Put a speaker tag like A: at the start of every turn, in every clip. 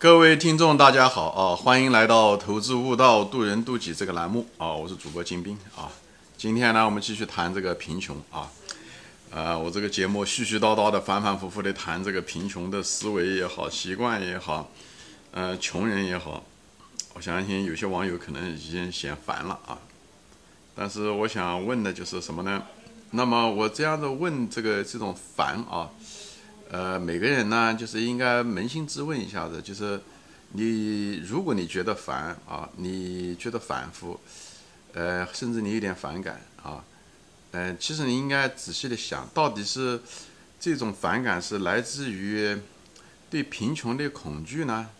A: 各位听众，大家好啊！欢迎来到《投资悟道，渡人渡己》这个栏目啊！我是主播金兵啊。今天呢，我们继续谈这个贫穷啊。呃，我这个节目絮絮叨叨的、反反复复的谈这个贫穷的思维也好、习惯也好，呃，穷人也好，我相信有些网友可能已经嫌烦了啊。但是我想问的就是什么呢？那么我这样子问这个这种烦啊。呃，每个人呢，就是应该扪心自问一下子，就是你，如果你觉得烦啊，你觉得反复，呃，甚至你有点反感啊，呃，其实你应该仔细的想，到底是这种反感是来自于对贫穷的恐惧呢，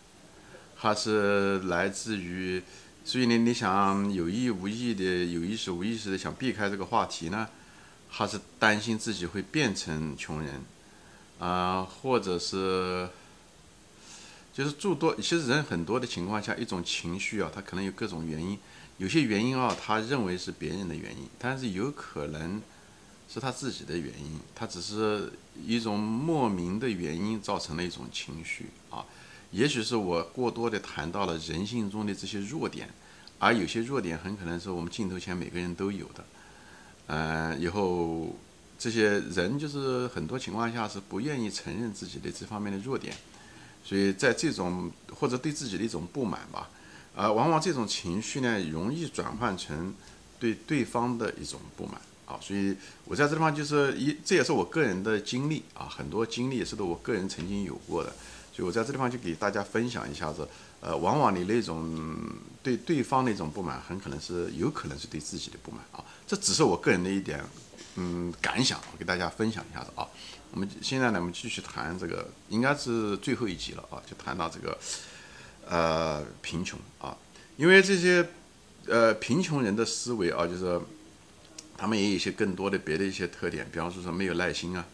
A: 还是来自于，所以呢，你想有意无意的、有意识无意识的想避开这个话题呢，还是担心自己会变成穷人？啊，或者是，就是诸多，其实人很多的情况下，一种情绪啊，他可能有各种原因，有些原因啊，他认为是别人的原因，但是有可能是他自己的原因，他只是一种莫名的原因造成了一种情绪啊，也许是我过多的谈到了人性中的这些弱点，而有些弱点很可能是我们镜头前每个人都有的，嗯，以后。这些人就是很多情况下是不愿意承认自己的这方面的弱点，所以在这种或者对自己的一种不满吧，啊，往往这种情绪呢容易转换成对对方的一种不满啊，所以我在这地方就是一，这也是我个人的经历啊，很多经历也是我个人曾经有过的，所以我在这地方就给大家分享一下子，呃，往往你那种对对方那种不满，很可能是有可能是对自己的不满啊，这只是我个人的一点。嗯，感想我给大家分享一下子啊。我们现在呢，我们继续谈这个，应该是最后一集了啊，就谈到这个呃贫穷啊。因为这些呃贫穷人的思维啊，就是他们也有一些更多的别的一些特点，比方说说没有耐心啊，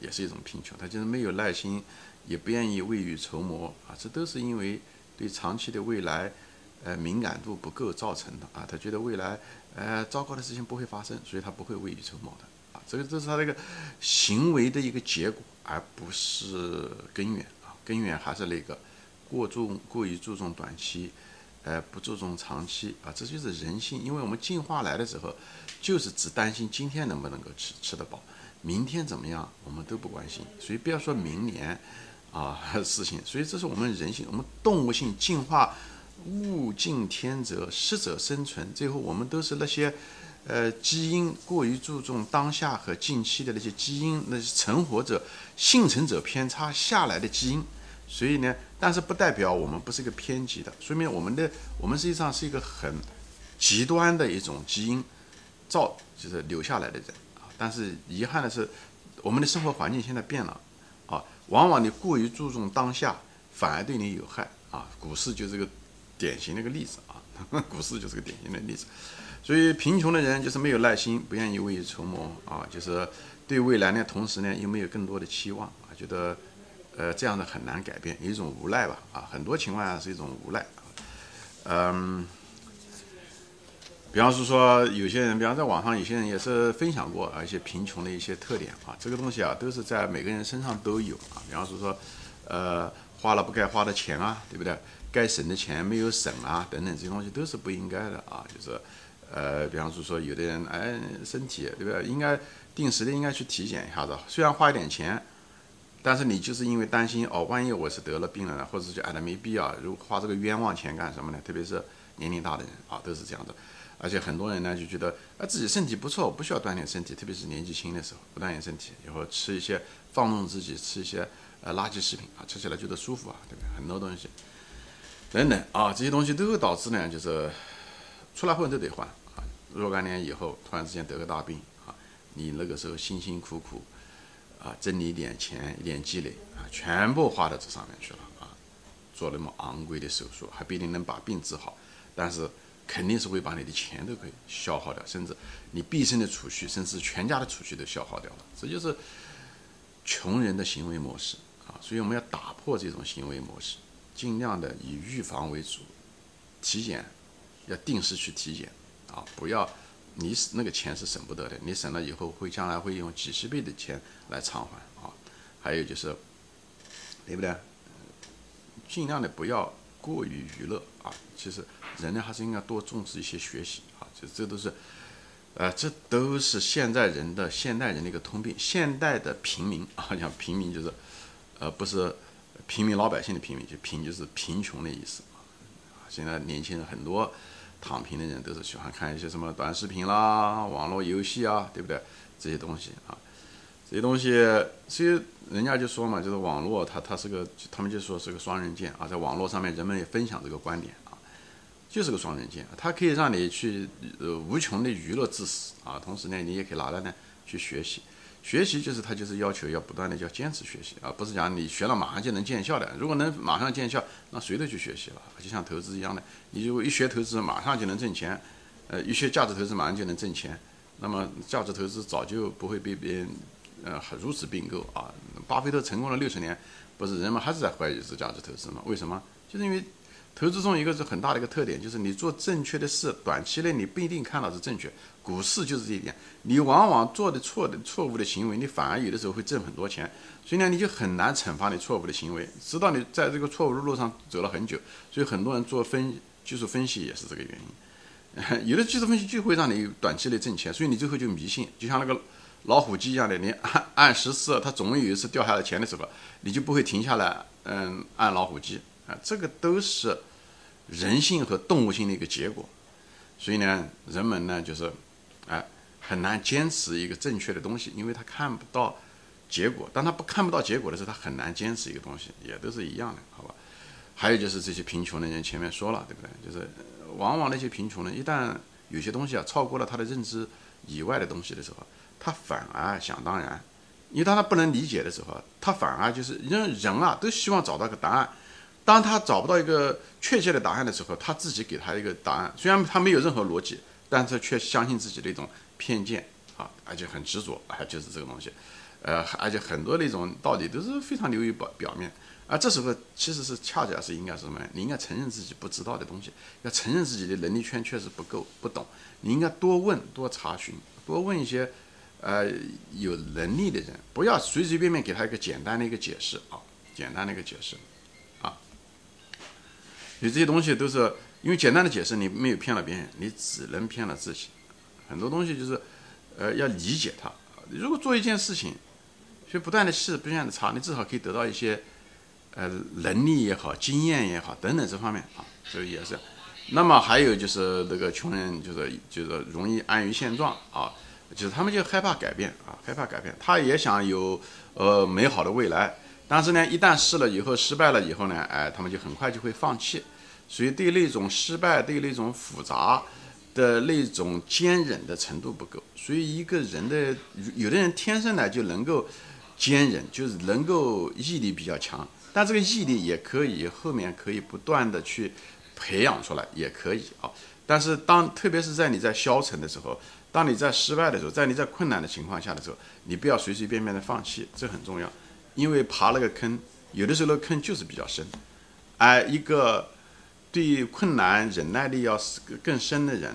A: 也是一种贫穷。他就是没有耐心，也不愿意未雨绸缪啊，这都是因为对长期的未来呃敏感度不够造成的啊。他觉得未来。呃，糟糕的事情不会发生，所以他不会未雨绸缪的啊。这个这是他这个行为的一个结果，而不是根源啊。根源还是那个过重、过于注重短期，呃，不注重长期啊。这就是人性，因为我们进化来的时候，就是只担心今天能不能够吃吃得饱，明天怎么样我们都不关心。所以不要说明年啊 事情，所以这是我们人性，我们动物性进化。物竞天择，适者生存。最后，我们都是那些，呃，基因过于注重当下和近期的那些基因，那些成活者、幸存者偏差下来的基因。所以呢，但是不代表我们不是一个偏激的，说明我们的我们实际上是一个很极端的一种基因造，就是留下来的人啊。但是遗憾的是，我们的生活环境现在变了啊，往往你过于注重当下，反而对你有害啊。股市就这个。典型的一个例子啊，股市就是个典型的例子，所以贫穷的人就是没有耐心，不愿意未雨绸缪啊，就是对未来呢，同时呢又没有更多的期望啊，觉得呃这样的很难改变，有一种无奈吧啊，很多情况下是一种无奈啊，嗯，比方是说有些人，比方在网上有些人也是分享过啊一些贫穷的一些特点啊，这个东西啊都是在每个人身上都有啊，比方是说呃花了不该花的钱啊，对不对？该省的钱没有省啊，等等这些东西都是不应该的啊。就是，呃，比方说说有的人哎身体对不对？应该定时的应该去体检一下子。虽然花一点钱，但是你就是因为担心哦，万一我是得了病了呢，或者是就哎，没必要，如果花这个冤枉钱干什么呢？特别是年龄大的人啊，都是这样的。而且很多人呢就觉得啊自己身体不错，不需要锻炼身体，特别是年纪轻的时候不锻炼身体，以后吃一些放纵自己，吃一些呃垃圾食品啊，吃起来觉得舒服啊，对不对？很多东西。等等啊，这些东西都会导致呢，就是出来混都得换啊。若干年以后，突然之间得个大病啊，你那个时候辛辛苦苦啊，挣你一点钱、一点积累啊，全部花到这上面去了啊。做那么昂贵的手术，还不一定能把病治好，但是肯定是会把你的钱都可以消耗掉，甚至你毕生的储蓄，甚至全家的储蓄都消耗掉了。这就是穷人的行为模式啊，所以我们要打破这种行为模式。尽量的以预防为主，体检要定时去体检啊！不要你那个钱是省不得的，你省了以后会将来会用几十倍的钱来偿还啊！还有就是，对不对？尽量的不要过于娱乐啊。其实人呢还是应该多重视一些学习啊。就这都是，呃，这都是现在人的现代人的一个通病。现代的平民啊，讲平民就是，呃，不是平民老百姓的平民，就贫就是贫穷的意思啊。现在年轻人很多躺平的人都是喜欢看一些什么短视频啦、网络游戏啊，对不对？这些东西啊。这些东西，其实人家就说嘛，就是网络它它是个，他们就说是个双刃剑啊，在网络上面人们也分享这个观点啊，就是个双刃剑，它可以让你去呃无穷的娱乐知识啊，同时呢，你也可以拿来呢去学习，学习就是它就是要求要不断的要坚持学习啊，不是讲你学了马上就能见效的，如果能马上见效，那谁都去学习了，就像投资一样的，你如果一学投资马上就能挣钱，呃，一学价值投资马上就能挣钱，那么价值投资早就不会被别人。呃，如此并购啊！巴菲特成功了六十年，不是人们还是在怀疑是价值投资吗？为什么？就是因为投资中一个是很大的一个特点，就是你做正确的事，短期内你不一定看到是正确。股市就是这一点，你往往做的错的错误的行为，你反而有的时候会挣很多钱。所以呢，你就很难惩罚你错误的行为，直到你在这个错误的路上走了很久。所以很多人做分技术分析也是这个原因。有的技术分析就会让你短期内挣钱，所以你最后就迷信，就像那个。老虎机一样的，你按按十次，它总有一次掉下来钱的时候，你就不会停下来，嗯，按老虎机这个都是人性和动物性的一个结果。所以呢，人们呢就是，哎，很难坚持一个正确的东西，因为他看不到结果。当他不看不到结果的时候，他很难坚持一个东西，也都是一样的，好吧？还有就是这些贫穷的人，前面说了，对不对？就是往往那些贫穷人，一旦有些东西啊超过了他的认知以外的东西的时候。他反而想当然，因为当他不能理解的时候，他反而就是人人啊都希望找到个答案。当他找不到一个确切的答案的时候，他自己给他一个答案，虽然他没有任何逻辑，但是却相信自己的一种偏见啊，而且很执着，啊，就是这个东西。呃，而且很多那种道理都是非常流于表表面。而这时候其实是恰恰是应该是什么？你应该承认自己不知道的东西，要承认自己的能力圈确实不够，不懂。你应该多问、多查询、多问一些。呃，有能力的人不要随随便便给他一个简单的一个解释啊，简单的一个解释，你这些东西都是因为简单的解释，你没有骗了别人，你只能骗了自己。很多东西就是，呃，要理解它。如果做一件事情，就不断的试，不断的查，你至少可以得到一些，呃，能力也好，经验也好，等等这方面啊，所以也是。那么还有就是那个穷人，就是就是容易安于现状啊。就是他们就害怕改变啊，害怕改变。他也想有呃美好的未来，但是呢，一旦试了以后失败了以后呢，哎，他们就很快就会放弃。所以对那种失败、对那种复杂的那种坚忍的程度不够。所以一个人的有的人天生呢就能够坚忍，就是能够毅力比较强。但这个毅力也可以后面可以不断的去培养出来，也可以啊。但是当特别是在你在消沉的时候。当你在失败的时候，在你在困难的情况下的时候，你不要随随便便的放弃，这很重要。因为爬那个坑，有的时候那坑就是比较深，而一个对困难忍耐力要是更深的人，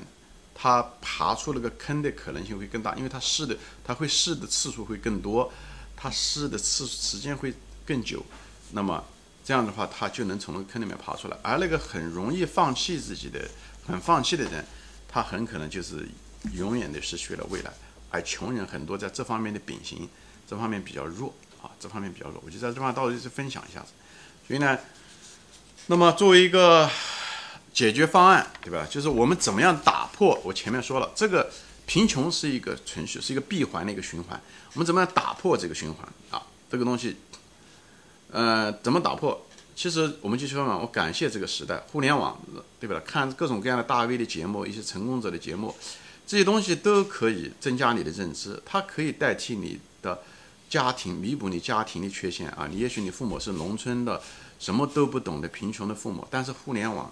A: 他爬出那个坑的可能性会更大，因为他试的他会试的次数会更多，他试的次时间会更久。那么这样的话，他就能从那个坑里面爬出来。而那个很容易放弃自己的、很放弃的人，他很可能就是。永远的失去了未来，而穷人很多在这方面的秉性，这方面比较弱啊，这方面比较弱。我就在这方到底是分享一下子。所以呢，那么作为一个解决方案，对吧？就是我们怎么样打破？我前面说了，这个贫穷是一个程序，是一个闭环的一个循环。我们怎么样打破这个循环啊？这个东西，呃，怎么打破？其实我们继续说嘛，我感谢这个时代，互联网，对吧？看各种各样的大 V 的节目，一些成功者的节目。这些东西都可以增加你的认知，它可以代替你的家庭，弥补你家庭的缺陷啊！你也许你父母是农村的，什么都不懂的贫穷的父母，但是互联网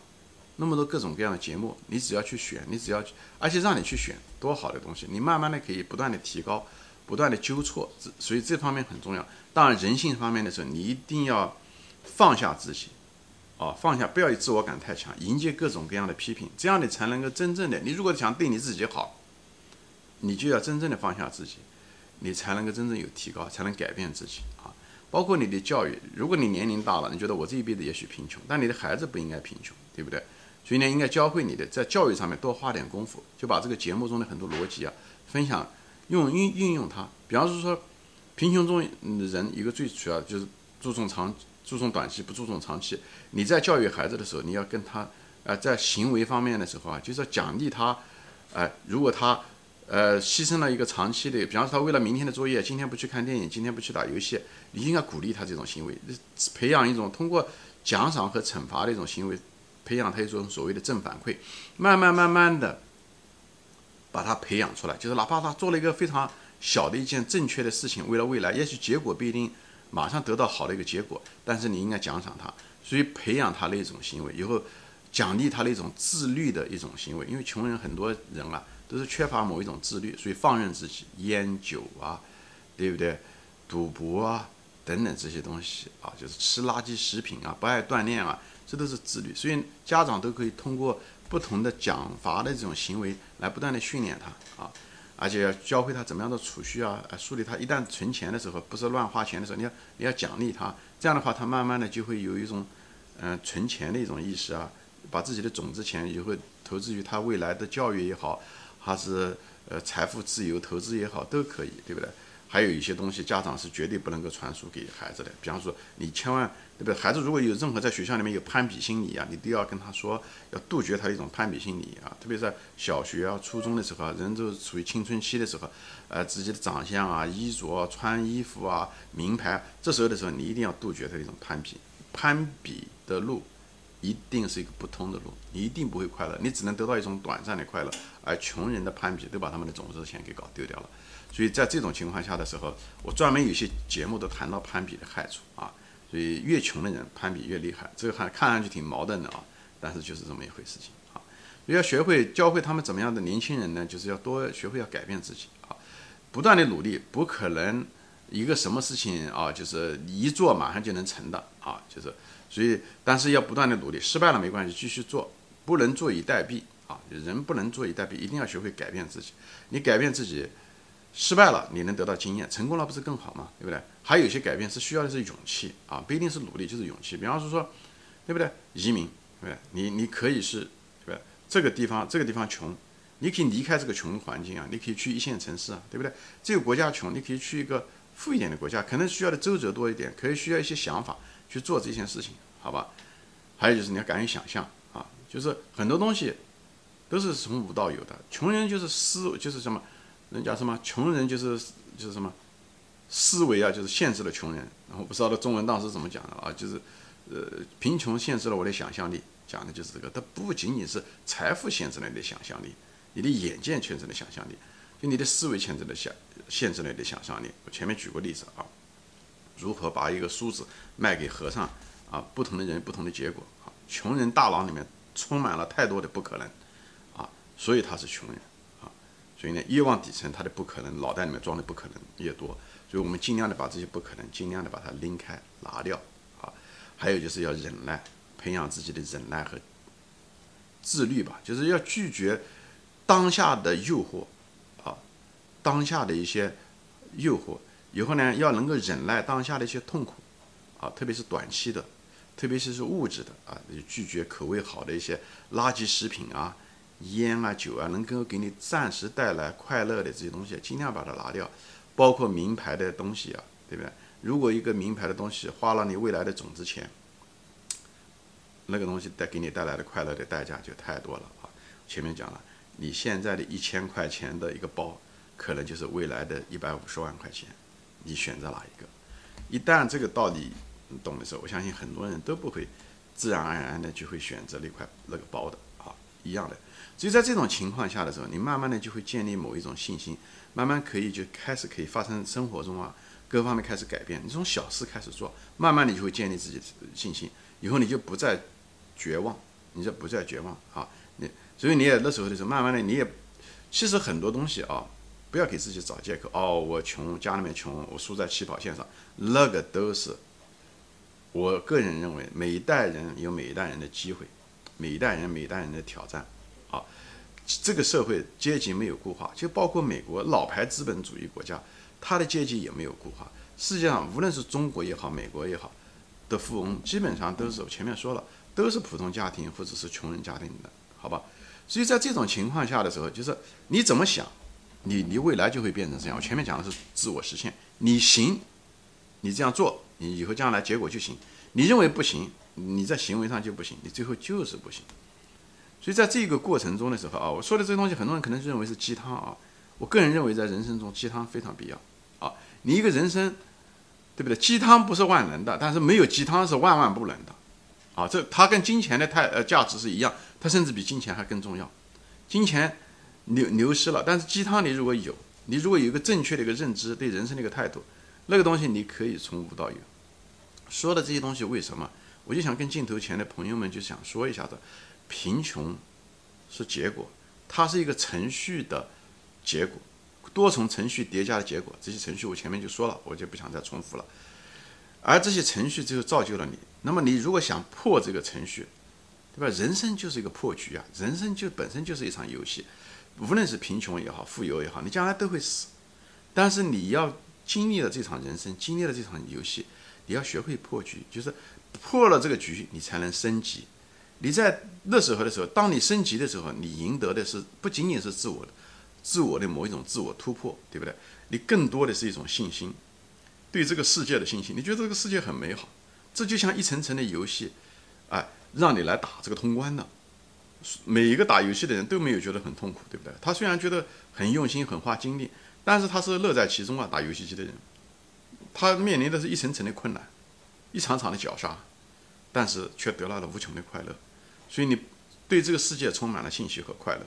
A: 那么多各种各样的节目，你只要去选，你只要，而且让你去选，多好的东西！你慢慢的可以不断的提高，不断的纠错，所以这方面很重要。当然人性方面的时候，你一定要放下自己。哦，放下，不要自我感太强，迎接各种各样的批评，这样你才能够真正的。你如果想对你自己好，你就要真正的放下自己，你才能够真正有提高，才能改变自己啊。包括你的教育。如果你年龄大了，你觉得我这一辈子也许贫穷，但你的孩子不应该贫穷，对不对？所以呢，应该教会你的在教育上面多花点功夫，就把这个节目中的很多逻辑啊分享，用运运用它。比方说，贫穷中人一个最主要就是注重长注重短期，不注重长期。你在教育孩子的时候，你要跟他呃在行为方面的时候啊，就是要奖励他，哎，如果他呃牺牲了一个长期的，比方说他为了明天的作业，今天不去看电影，今天不去打游戏，你应该鼓励他这种行为，培养一种通过奖赏和惩罚的一种行为。培养他一种所谓的正反馈，慢慢慢慢的把他培养出来，就是哪怕他做了一个非常小的一件正确的事情，为了未来，也许结果不一定马上得到好的一个结果，但是你应该奖赏他，所以培养他的一种行为，以后奖励他的一种自律的一种行为，因为穷人很多人啊都是缺乏某一种自律，所以放任自己，烟酒啊，对不对？赌博啊等等这些东西啊，就是吃垃圾食品啊，不爱锻炼啊。这都是自律，所以家长都可以通过不同的奖罚的这种行为来不断的训练他啊，而且要教会他怎么样的储蓄啊，树立他一旦存钱的时候不是乱花钱的时候，你要你要奖励他，这样的话他慢慢的就会有一种嗯存钱的一种意识啊，把自己的种子钱也会投资于他未来的教育也好，还是呃财富自由投资也好都可以，对不对？还有一些东西，家长是绝对不能够传输给孩子的。比方说，你千万对不对？孩子如果有任何在学校里面有攀比心理啊，你都要跟他说，要杜绝他的一种攀比心理啊。特别在小学啊、初中的时候，人都处于青春期的时候，呃，自己的长相啊、衣着、啊穿衣服啊、名牌，这时候的时候，你一定要杜绝他的一种攀比。攀比的路一定是一个不通的路，你一定不会快乐，你只能得到一种短暂的快乐。而穷人的攀比都把他们的种子钱给搞丢掉了。所以在这种情况下的时候，我专门有些节目都谈到攀比的害处啊。所以越穷的人攀比越厉害，这个还看上去挺矛盾的啊，但是就是这么一回事情啊。要学会教会他们怎么样的年轻人呢？就是要多学会要改变自己啊，不断的努力，不可能一个什么事情啊，就是一做马上就能成的啊，就是所以，但是要不断的努力，失败了没关系，继续做，不能坐以待毙啊。人不能坐以待毙，一定要学会改变自己。你改变自己。失败了，你能得到经验；成功了，不是更好吗？对不对？还有一些改变是需要的是勇气啊，不一定是努力，就是勇气。比方说说，对不对？移民，对不对？你你可以是，对不对？这个地方这个地方穷，你可以离开这个穷的环境啊，你可以去一线城市啊，对不对？这个国家穷，你可以去一个富一点的国家，可能需要的周折多一点，可以需要一些想法去做这件事情，好吧？还有就是你要敢于想象啊，就是很多东西都是从无到有的，穷人就是思，就是什么？人家什么穷人就是就是什么思维啊，就是限制了穷人。然后不知道的中文当时怎么讲的啊？就是呃，贫穷限制了我的想象力，讲的就是这个。它不仅仅是财富限制了你的想象力，你的眼界限制了想象力，就你的思维限制了想限制了你的想象力。我前面举过例子啊，如何把一个梳子卖给和尚啊？不同的人不同的结果啊。穷人大脑里面充满了太多的不可能啊，所以他是穷人。啊所以呢，越往底层，他的不可能，脑袋里面装的不可能越多。所以我们尽量的把这些不可能，尽量的把它拎开、拿掉啊。还有就是要忍耐，培养自己的忍耐和自律吧。就是要拒绝当下的诱惑啊，当下的一些诱惑。以后呢，要能够忍耐当下的一些痛苦啊，特别是短期的，特别是是物质的啊，拒绝口味好的一些垃圾食品啊。烟啊酒啊，能够给你暂时带来快乐的这些东西，尽量把它拿掉，包括名牌的东西啊，对不对？如果一个名牌的东西花了你未来的种子钱，那个东西带给你带来的快乐的代价就太多了啊！前面讲了，你现在的一千块钱的一个包，可能就是未来的一百五十万块钱，你选择哪一个？一旦这个道理懂的时候，我相信很多人都不会自然而然的就会选择那块那个包的啊，一样的。所以在这种情况下的时候，你慢慢的就会建立某一种信心，慢慢可以就开始可以发生生活中啊各方面开始改变。你从小事开始做，慢慢你就会建立自己的信心，以后你就不再绝望，你就不再绝望啊。你所以你也那时候的时候，慢慢的你也其实很多东西啊，不要给自己找借口哦，我穷，家里面穷，我输在起跑线上，那个都是我个人认为，每一代人有每一代人的机会，每一代人每一代人的挑战。啊这个社会阶级没有固化，就包括美国老牌资本主义国家，它的阶级也没有固化。世界上无论是中国也好，美国也好，的富翁基本上都是我前面说了，都是普通家庭或者是穷人家庭的，好吧？所以在这种情况下的时候，就是你怎么想，你你未来就会变成这样。我前面讲的是自我实现，你行，你这样做，你以后将来结果就行；你认为不行，你在行为上就不行，你最后就是不行。所以在这个过程中的时候啊，我说的这个东西，很多人可能认为是鸡汤啊。我个人认为，在人生中鸡汤非常必要啊。你一个人生，对不对？鸡汤不是万能的，但是没有鸡汤是万万不能的啊。这它跟金钱的太呃价值是一样。它甚至比金钱还更重要，金钱流流失了，但是鸡汤你如果有，你如果有一个正确的一个认知，对人生的一个态度，那个东西你可以从无到有。说的这些东西为什么？我就想跟镜头前的朋友们就想说一下子，贫穷是结果，它是一个程序的结果，多重程序叠加的结果。这些程序我前面就说了，我就不想再重复了。而这些程序最后造就了你。那么你如果想破这个程序，对吧？人生就是一个破局啊！人生就本身就是一场游戏，无论是贫穷也好，富有也好，你将来都会死。但是你要经历了这场人生，经历了这场游戏，你要学会破局，就是破了这个局，你才能升级。你在那时候的时候，当你升级的时候，你赢得的是不仅仅是自我的、自我的某一种自我突破，对不对？你更多的是一种信心，对这个世界的信心。你觉得这个世界很美好，这就像一层层的游戏，哎。让你来打这个通关的，每一个打游戏的人都没有觉得很痛苦，对不对？他虽然觉得很用心、很花精力，但是他是乐在其中啊。打游戏机的人，他面临的是一层层的困难，一场场的绞杀，但是却得到了无穷的快乐。所以你对这个世界充满了信心和快乐，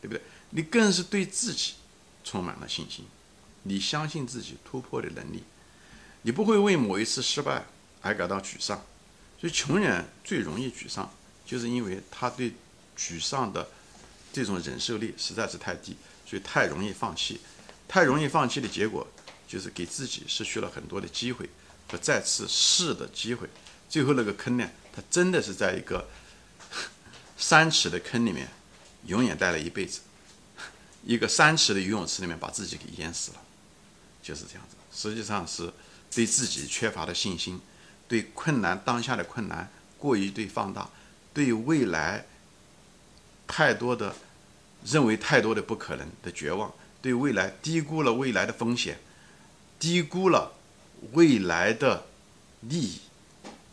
A: 对不对？你更是对自己充满了信心，你相信自己突破的能力，你不会为某一次失败而感到沮丧。所以穷人最容易沮丧，就是因为他对沮丧的这种忍受力实在是太低，所以太容易放弃。太容易放弃的结果，就是给自己失去了很多的机会和再次试的机会。最后那个坑呢，他真的是在一个 三尺的坑里面，永远待了一辈子。一个三尺的游泳池里面把自己给淹死了，就是这样子。实际上是对自己缺乏的信心。对困难当下的困难过于对放大，对未来太多的认为太多的不可能的绝望，对未来低估了未来的风险，低估了未来的利益，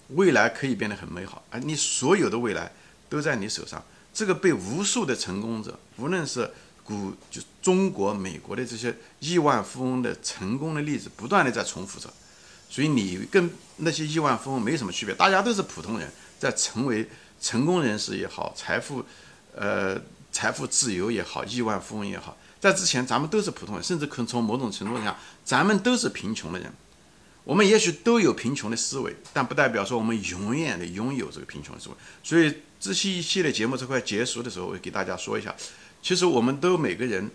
A: 未来可以变得很美好，而你所有的未来都在你手上。这个被无数的成功者，无论是古就中国、美国的这些亿万富翁的成功的例子，不断的在重复着。所以你跟那些亿万富翁没什么区别，大家都是普通人，在成为成功人士也好，财富，呃，财富自由也好，亿万富翁也好，在之前咱们都是普通人，甚至可从某种程度上，咱们都是贫穷的人。我们也许都有贫穷的思维，但不代表说我们永远的拥有这个贫穷的思维。所以这期一系列节目这块结束的时候，我给大家说一下，其实我们都每个人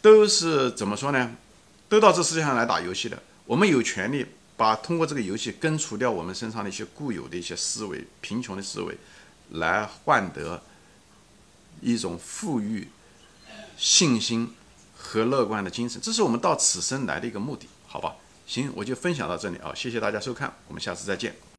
A: 都是怎么说呢？都到这世界上来打游戏的。我们有权利把通过这个游戏根除掉我们身上的一些固有的一些思维、贫穷的思维，来换得一种富裕、信心和乐观的精神。这是我们到此生来的一个目的，好吧？行，我就分享到这里啊，谢谢大家收看，我们下次再见。